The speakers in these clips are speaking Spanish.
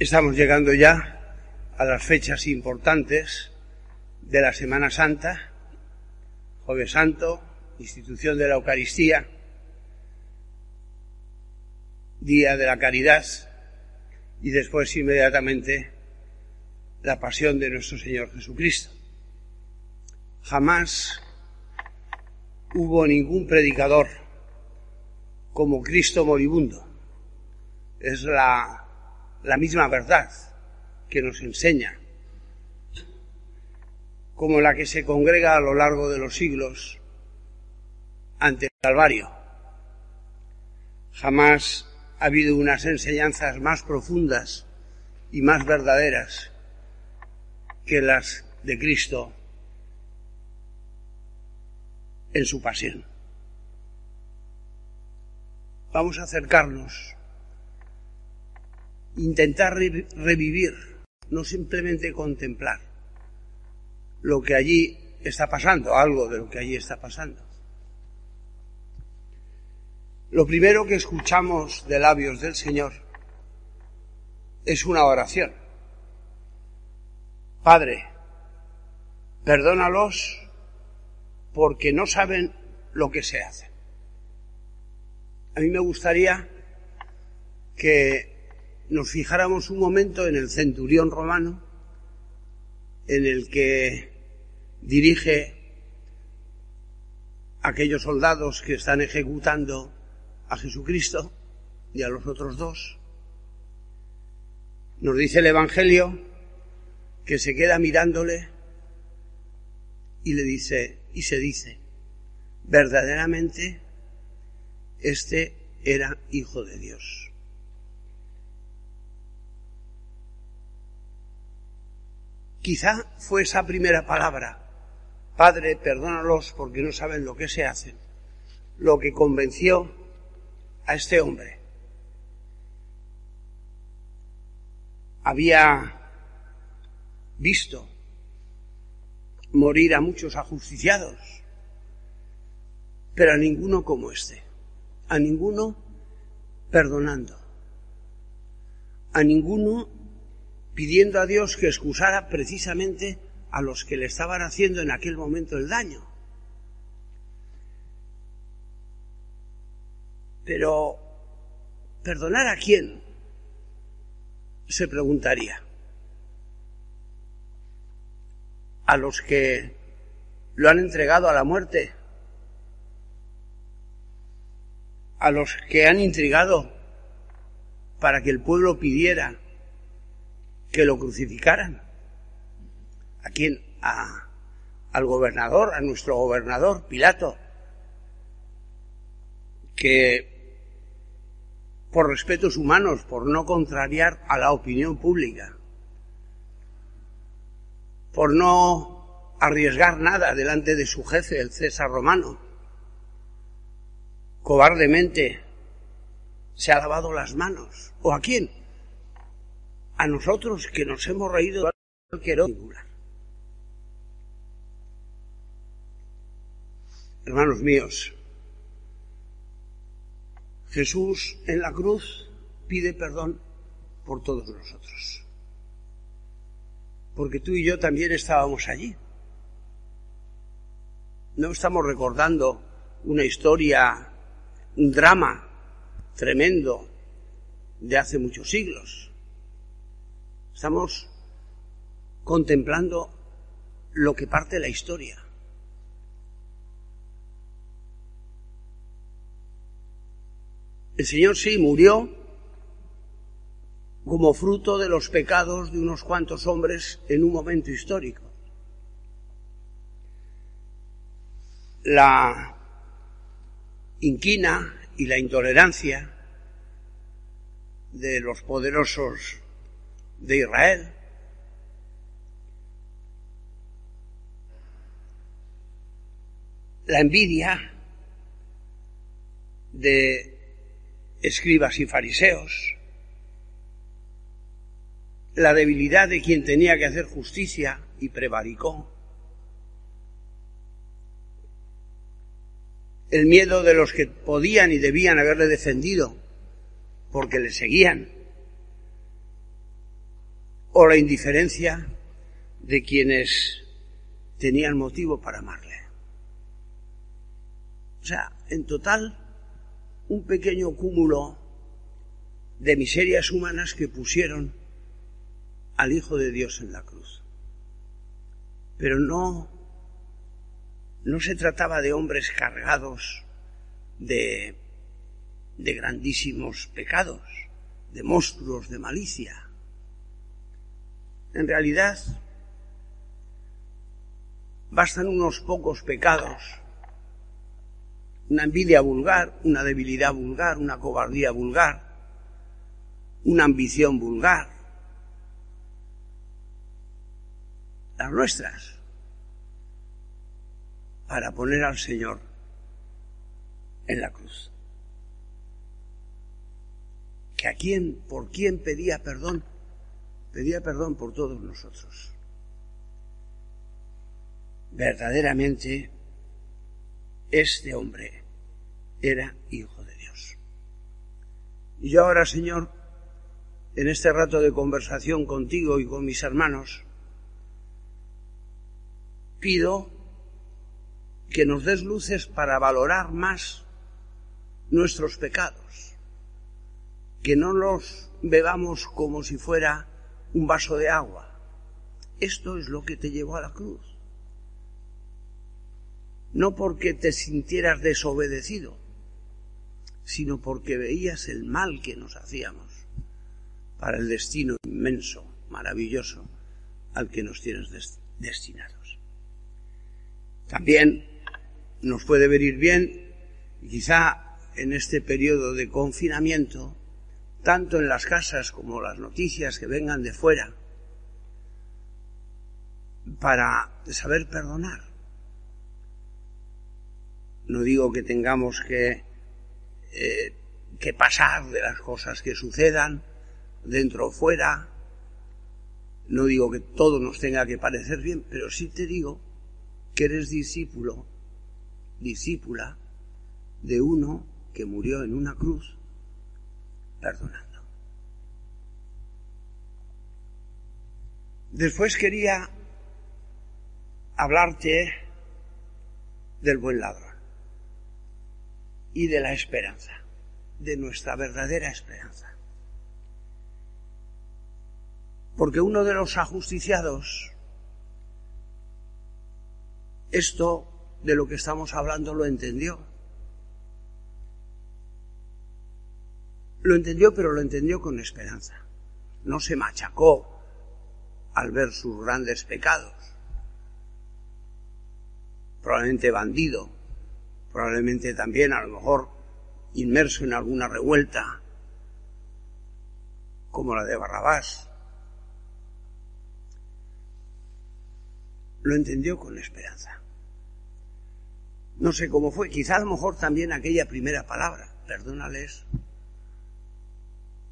Estamos llegando ya a las fechas importantes de la Semana Santa, Jueves Santo, institución de la Eucaristía, Día de la Caridad y después inmediatamente la pasión de nuestro Señor Jesucristo. Jamás hubo ningún predicador como Cristo moribundo. Es la la misma verdad que nos enseña, como la que se congrega a lo largo de los siglos ante el Calvario. Jamás ha habido unas enseñanzas más profundas y más verdaderas que las de Cristo en su pasión. Vamos a acercarnos intentar revivir, no simplemente contemplar lo que allí está pasando, algo de lo que allí está pasando. Lo primero que escuchamos de labios del Señor es una oración. Padre, perdónalos porque no saben lo que se hace. A mí me gustaría que nos fijáramos un momento en el centurión romano, en el que dirige a aquellos soldados que están ejecutando a Jesucristo y a los otros dos. Nos dice el Evangelio que se queda mirándole y le dice, y se dice, verdaderamente este era hijo de Dios. Quizá fue esa primera palabra, Padre, perdónalos porque no saben lo que se hacen, lo que convenció a este hombre. Había visto morir a muchos ajusticiados, pero a ninguno como este, a ninguno perdonando, a ninguno pidiendo a Dios que excusara precisamente a los que le estaban haciendo en aquel momento el daño. Pero, ¿perdonar a quién? Se preguntaría. A los que lo han entregado a la muerte, a los que han intrigado para que el pueblo pidiera que lo crucificaran. ¿A quién? A, al gobernador, a nuestro gobernador, Pilato, que por respetos humanos, por no contrariar a la opinión pública, por no arriesgar nada delante de su jefe, el César romano, cobardemente se ha lavado las manos. ¿O a quién? A nosotros que nos hemos reído de cualquier singular. Hermanos míos, Jesús en la cruz pide perdón por todos nosotros. Porque tú y yo también estábamos allí. No estamos recordando una historia, un drama tremendo de hace muchos siglos. Estamos contemplando lo que parte de la historia. El Señor sí murió como fruto de los pecados de unos cuantos hombres en un momento histórico. La inquina y la intolerancia de los poderosos de Israel. La envidia de escribas y fariseos, la debilidad de quien tenía que hacer justicia y prevaricó, el miedo de los que podían y debían haberle defendido porque le seguían, o la indiferencia de quienes tenían motivo para amarle. O sea, en total, un pequeño cúmulo de miserias humanas que pusieron al Hijo de Dios en la cruz. Pero no, no se trataba de hombres cargados de, de grandísimos pecados, de monstruos de malicia. En realidad, bastan unos pocos pecados una envidia vulgar, una debilidad vulgar, una cobardía vulgar, una ambición vulgar. Las nuestras. Para poner al Señor en la cruz. Que a quién, por quién pedía perdón, pedía perdón por todos nosotros. Verdaderamente, este hombre era hijo de Dios. Y yo ahora, Señor, en este rato de conversación contigo y con mis hermanos, pido que nos des luces para valorar más nuestros pecados, que no los bebamos como si fuera un vaso de agua. Esto es lo que te llevó a la cruz. No porque te sintieras desobedecido, sino porque veías el mal que nos hacíamos para el destino inmenso, maravilloso, al que nos tienes destinados. También nos puede venir bien, quizá en este periodo de confinamiento, tanto en las casas como las noticias que vengan de fuera, para saber perdonar. No digo que tengamos que eh, que pasar de las cosas que sucedan, dentro o fuera. No digo que todo nos tenga que parecer bien, pero sí te digo que eres discípulo, discípula de uno que murió en una cruz perdonando. Después quería hablarte del buen ladrón y de la esperanza, de nuestra verdadera esperanza. Porque uno de los ajusticiados, esto de lo que estamos hablando lo entendió. Lo entendió, pero lo entendió con esperanza. No se machacó al ver sus grandes pecados. Probablemente bandido, probablemente también a lo mejor inmerso en alguna revuelta, como la de Barrabás. Lo entendió con esperanza. No sé cómo fue, quizá a lo mejor también aquella primera palabra, perdónales,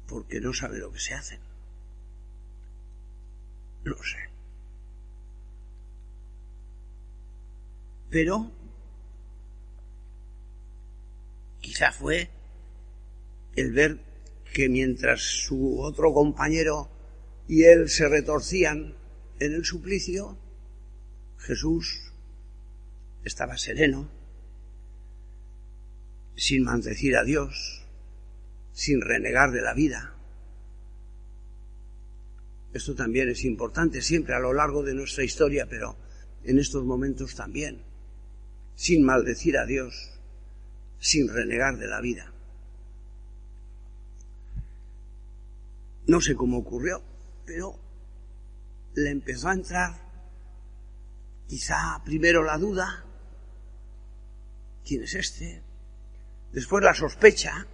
porque no sabe lo que se hacen. No sé. Pero Quizá fue el ver que mientras su otro compañero y él se retorcían en el suplicio, Jesús estaba sereno, sin maldecir a Dios, sin renegar de la vida. Esto también es importante siempre a lo largo de nuestra historia, pero en estos momentos también, sin maldecir a Dios, sin renegar de la vida. No sé cómo ocurrió, pero le empezó a entrar quizá primero la duda, ¿quién es este? Después la sospecha,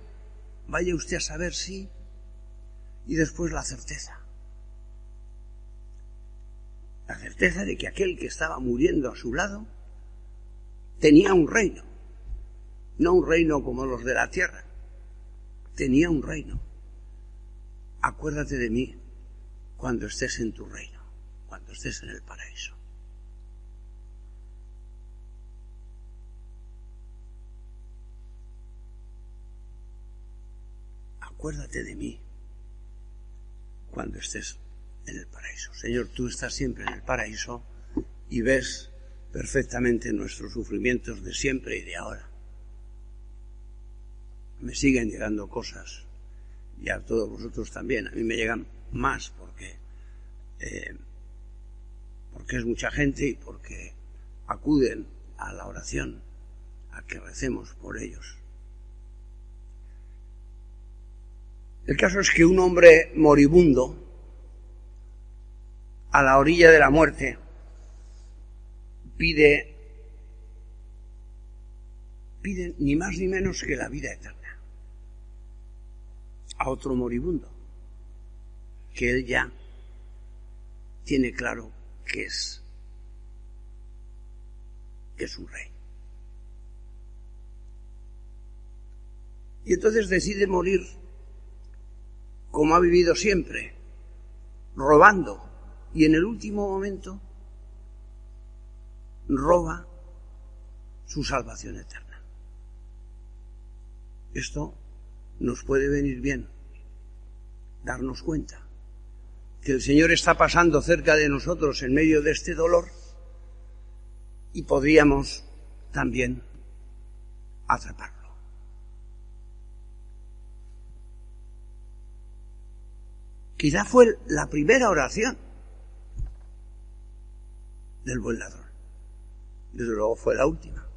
vaya usted a saber si, y después la certeza. La certeza de que aquel que estaba muriendo a su lado tenía un reino, no un reino como los de la tierra, tenía un reino. Acuérdate de mí cuando estés en tu reino, cuando estés en el paraíso. Acuérdate de mí cuando estés en el paraíso. Señor, tú estás siempre en el paraíso y ves perfectamente nuestros sufrimientos de siempre y de ahora. Me siguen llegando cosas y a todos vosotros también. A mí me llegan más porque, eh, porque es mucha gente y porque acuden a la oración, a que recemos por ellos. El caso es que un hombre moribundo, a la orilla de la muerte, pide, pide ni más ni menos que la vida eterna a otro moribundo, que él ya tiene claro que es, que es un rey. Y entonces decide morir como ha vivido siempre, robando y en el último momento roba su salvación eterna. Esto nos puede venir bien, darnos cuenta que el Señor está pasando cerca de nosotros en medio de este dolor y podríamos también atraparlo. Quizá fue la primera oración del buen ladrón. Desde luego fue la última.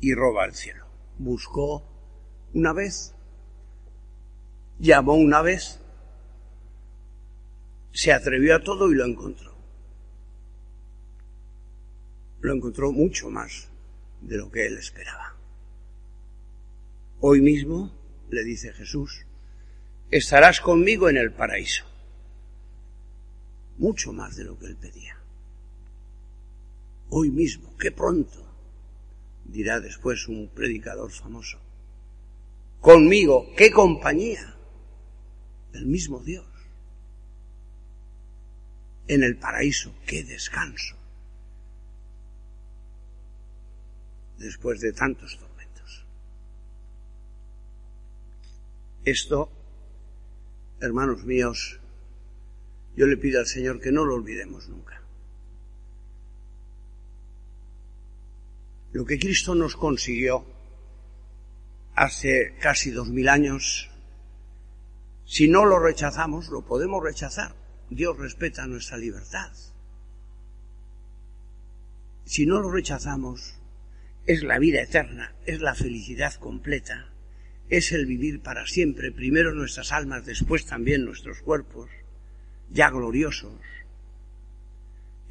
Y roba el cielo. Buscó una vez, llamó una vez, se atrevió a todo y lo encontró. Lo encontró mucho más de lo que él esperaba. Hoy mismo, le dice Jesús, estarás conmigo en el paraíso mucho más de lo que él pedía. Hoy mismo, qué pronto, dirá después un predicador famoso. Conmigo, qué compañía, el mismo Dios. En el paraíso, qué descanso. Después de tantos tormentos. Esto, hermanos míos, yo le pido al Señor que no lo olvidemos nunca. Lo que Cristo nos consiguió hace casi dos mil años, si no lo rechazamos, lo podemos rechazar. Dios respeta nuestra libertad. Si no lo rechazamos, es la vida eterna, es la felicidad completa, es el vivir para siempre, primero nuestras almas, después también nuestros cuerpos ya gloriosos,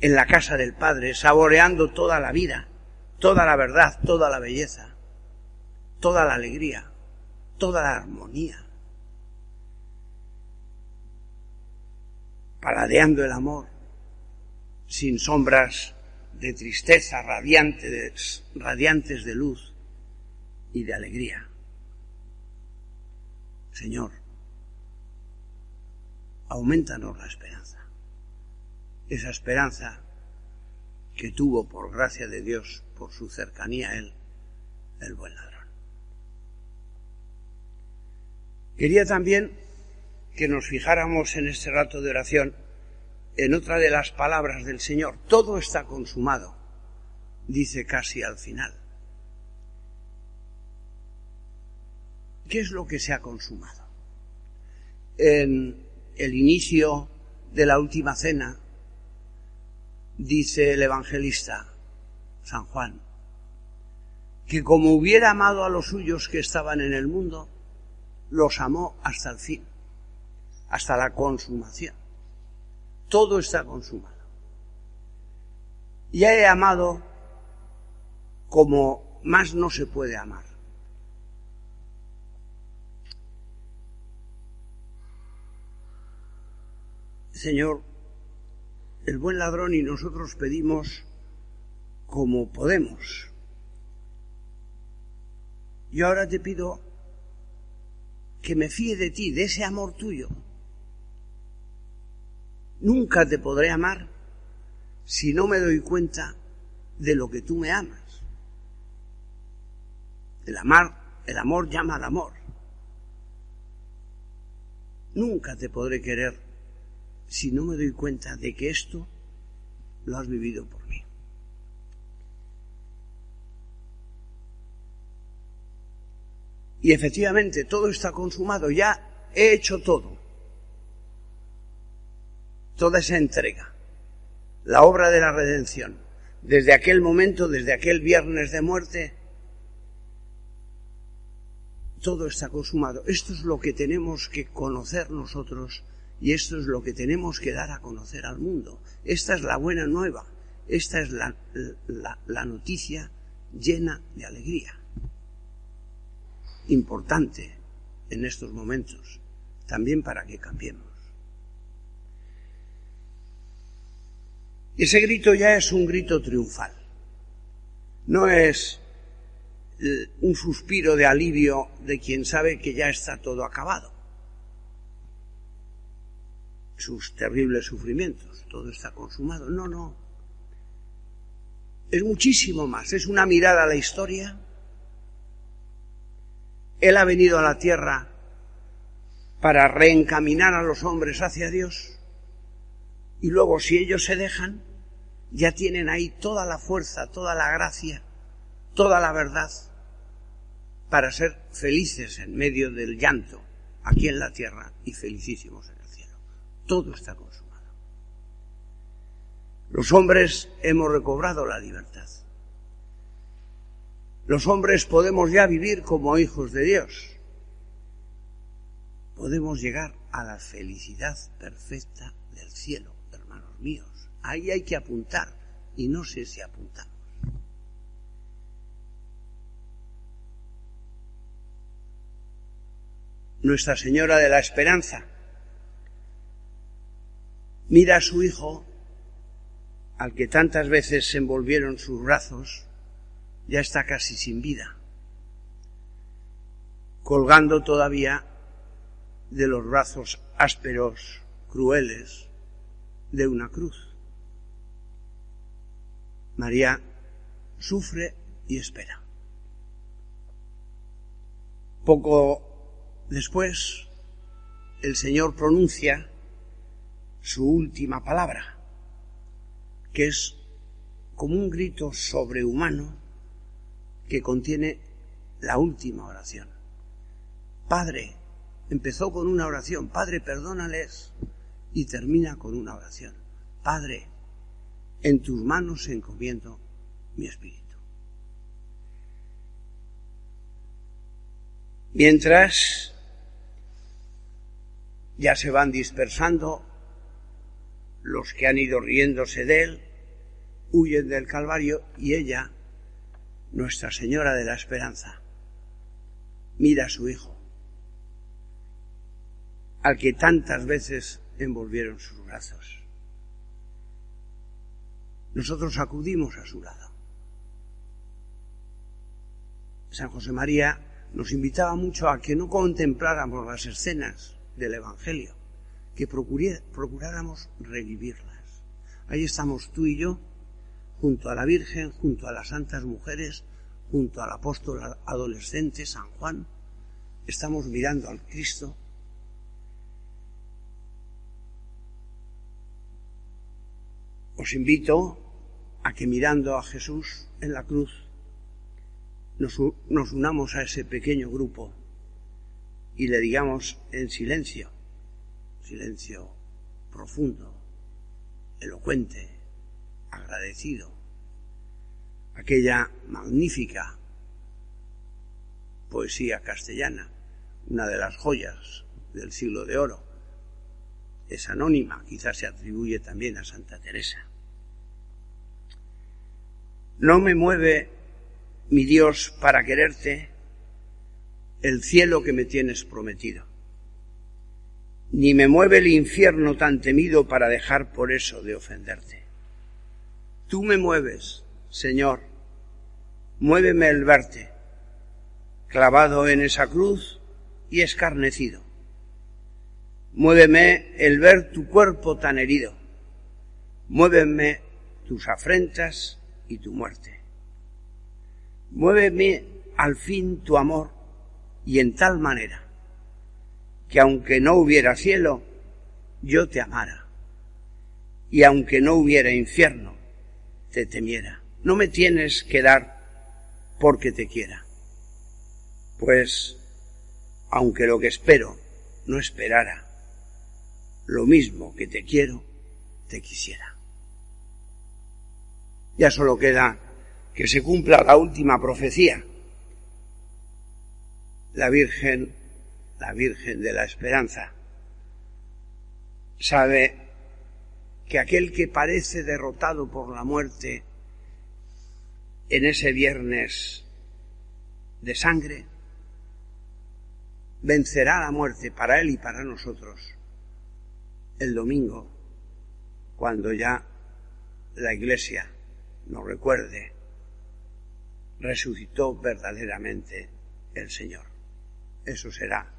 en la casa del Padre, saboreando toda la vida, toda la verdad, toda la belleza, toda la alegría, toda la armonía, paladeando el amor, sin sombras de tristeza, radiantes, radiantes de luz y de alegría. Señor, aumentanos la esperanza. Esa esperanza que tuvo por gracia de Dios, por su cercanía a Él, el buen ladrón. Quería también que nos fijáramos en este rato de oración en otra de las palabras del Señor. Todo está consumado, dice casi al final. ¿Qué es lo que se ha consumado? En el inicio de la última cena, dice el evangelista San Juan, que como hubiera amado a los suyos que estaban en el mundo, los amó hasta el fin, hasta la consumación. Todo está consumado. Ya he amado como más no se puede amar. Señor, el buen ladrón y nosotros pedimos como podemos. Yo ahora te pido que me fíe de ti, de ese amor tuyo. Nunca te podré amar si no me doy cuenta de lo que tú me amas. El el amor llama al amor. Nunca te podré querer si no me doy cuenta de que esto lo has vivido por mí. Y efectivamente todo está consumado, ya he hecho todo. Toda esa entrega, la obra de la redención, desde aquel momento, desde aquel viernes de muerte, todo está consumado. Esto es lo que tenemos que conocer nosotros y esto es lo que tenemos que dar a conocer al mundo. Esta es la buena nueva, esta es la, la, noticia llena de alegría. Importante en estos momentos, también para que cambiemos. Ese grito ya es un grito triunfal. No es eh, un suspiro de alivio de quien sabe que ya está todo acabado. Sus terribles sufrimientos, todo está consumado. No, no. Es muchísimo más. Es una mirada a la historia. Él ha venido a la tierra para reencaminar a los hombres hacia Dios. Y luego, si ellos se dejan, ya tienen ahí toda la fuerza, toda la gracia, toda la verdad para ser felices en medio del llanto aquí en la tierra y felicísimos en. Todo está consumado. Los hombres hemos recobrado la libertad. Los hombres podemos ya vivir como hijos de Dios. Podemos llegar a la felicidad perfecta del cielo, hermanos míos. Ahí hay que apuntar y no sé si apuntamos. Nuestra Señora de la Esperanza mira a su hijo, al que tantas veces se envolvieron sus brazos, ya está casi sin vida, colgando todavía de los brazos ásperos, crueles, de una cruz. María sufre y espera. Poco después, el Señor pronuncia su última palabra, que es como un grito sobrehumano que contiene la última oración. Padre, empezó con una oración, Padre, perdónales, y termina con una oración. Padre, en tus manos encomiendo mi espíritu. Mientras ya se van dispersando los que han ido riéndose de él, huyen del Calvario y ella, Nuestra Señora de la Esperanza, mira a su Hijo, al que tantas veces envolvieron sus brazos nosotros acudimos a su lado. San José María nos invitaba mucho a que no contempláramos las escenas del Evangelio, que procuráramos revivirlas. Ahí estamos tú y yo, junto a la Virgen, junto a las santas mujeres, junto al apóstol adolescente San Juan, estamos mirando al Cristo Os invito a que mirando a Jesús en la cruz nos, unamos a ese pequeño grupo y le digamos en silencio, silencio profundo, elocuente, agradecido, aquella magnífica poesía castellana, una de las joyas del siglo de oro. Es anónima, quizás se atribuye también a Santa Teresa. No me mueve, mi Dios, para quererte el cielo que me tienes prometido, ni me mueve el infierno tan temido para dejar por eso de ofenderte. Tú me mueves, Señor, muéveme el verte, clavado en esa cruz y escarnecido. Muéveme el ver tu cuerpo tan herido. Muéveme tus afrentas y tu muerte. Muéveme al fin tu amor y en tal manera que aunque no hubiera cielo, yo te amara. Y aunque no hubiera infierno, te temiera. No me tienes que dar porque te quiera. Pues, aunque lo que espero no esperara, lo mismo que te quiero, te quisiera. Ya solo queda que se cumpla la última profecía. La Virgen, la Virgen de la Esperanza, sabe que aquel que parece derrotado por la muerte en ese viernes de sangre, vencerá la muerte para él y para nosotros el domingo, cuando ya la iglesia nos recuerde, resucitó verdaderamente el Señor. Eso será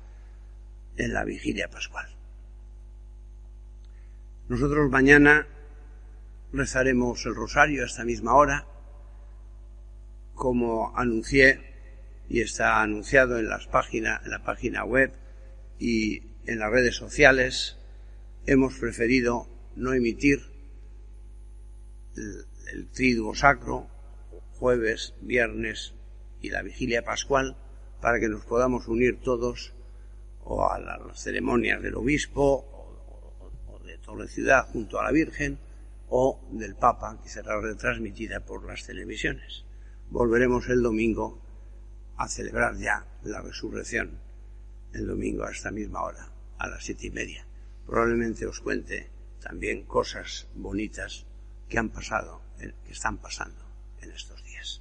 en la vigilia pascual. Nosotros mañana rezaremos el rosario a esta misma hora, como anuncié y está anunciado en, las páginas, en la página web y en las redes sociales. Hemos preferido no emitir el, el triduo sacro, jueves, viernes y la vigilia pascual, para que nos podamos unir todos o a las ceremonias del obispo o, de Torre Ciudad junto a la Virgen o del Papa, que será retransmitida por las televisiones. Volveremos el domingo a celebrar ya la resurrección el domingo a esta misma hora, a las siete y media. Probablemente os cuente también cosas bonitas que han pasado, que están pasando en estos días.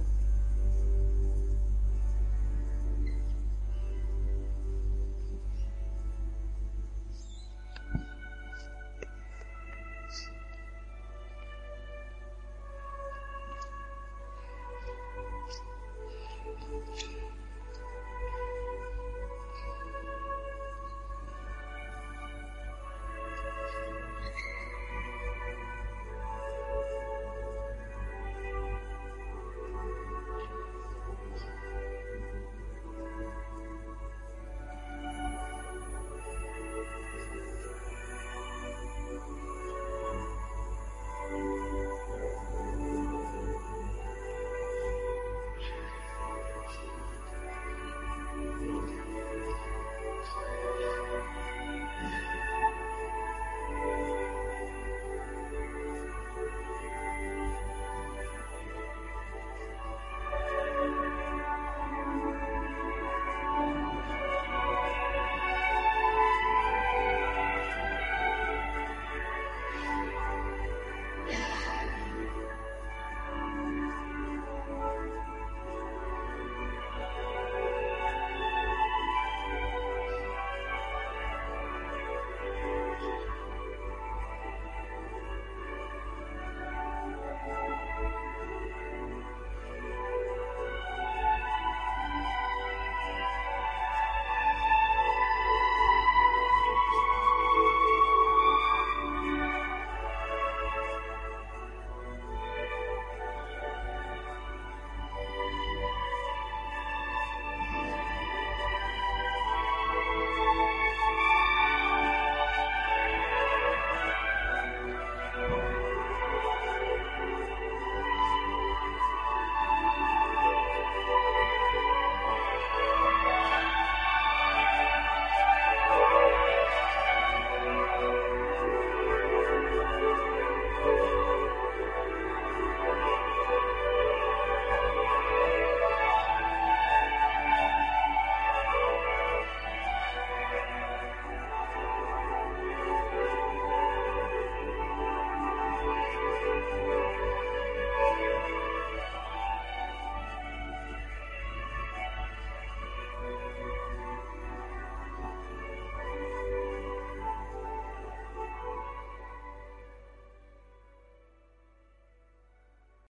啊。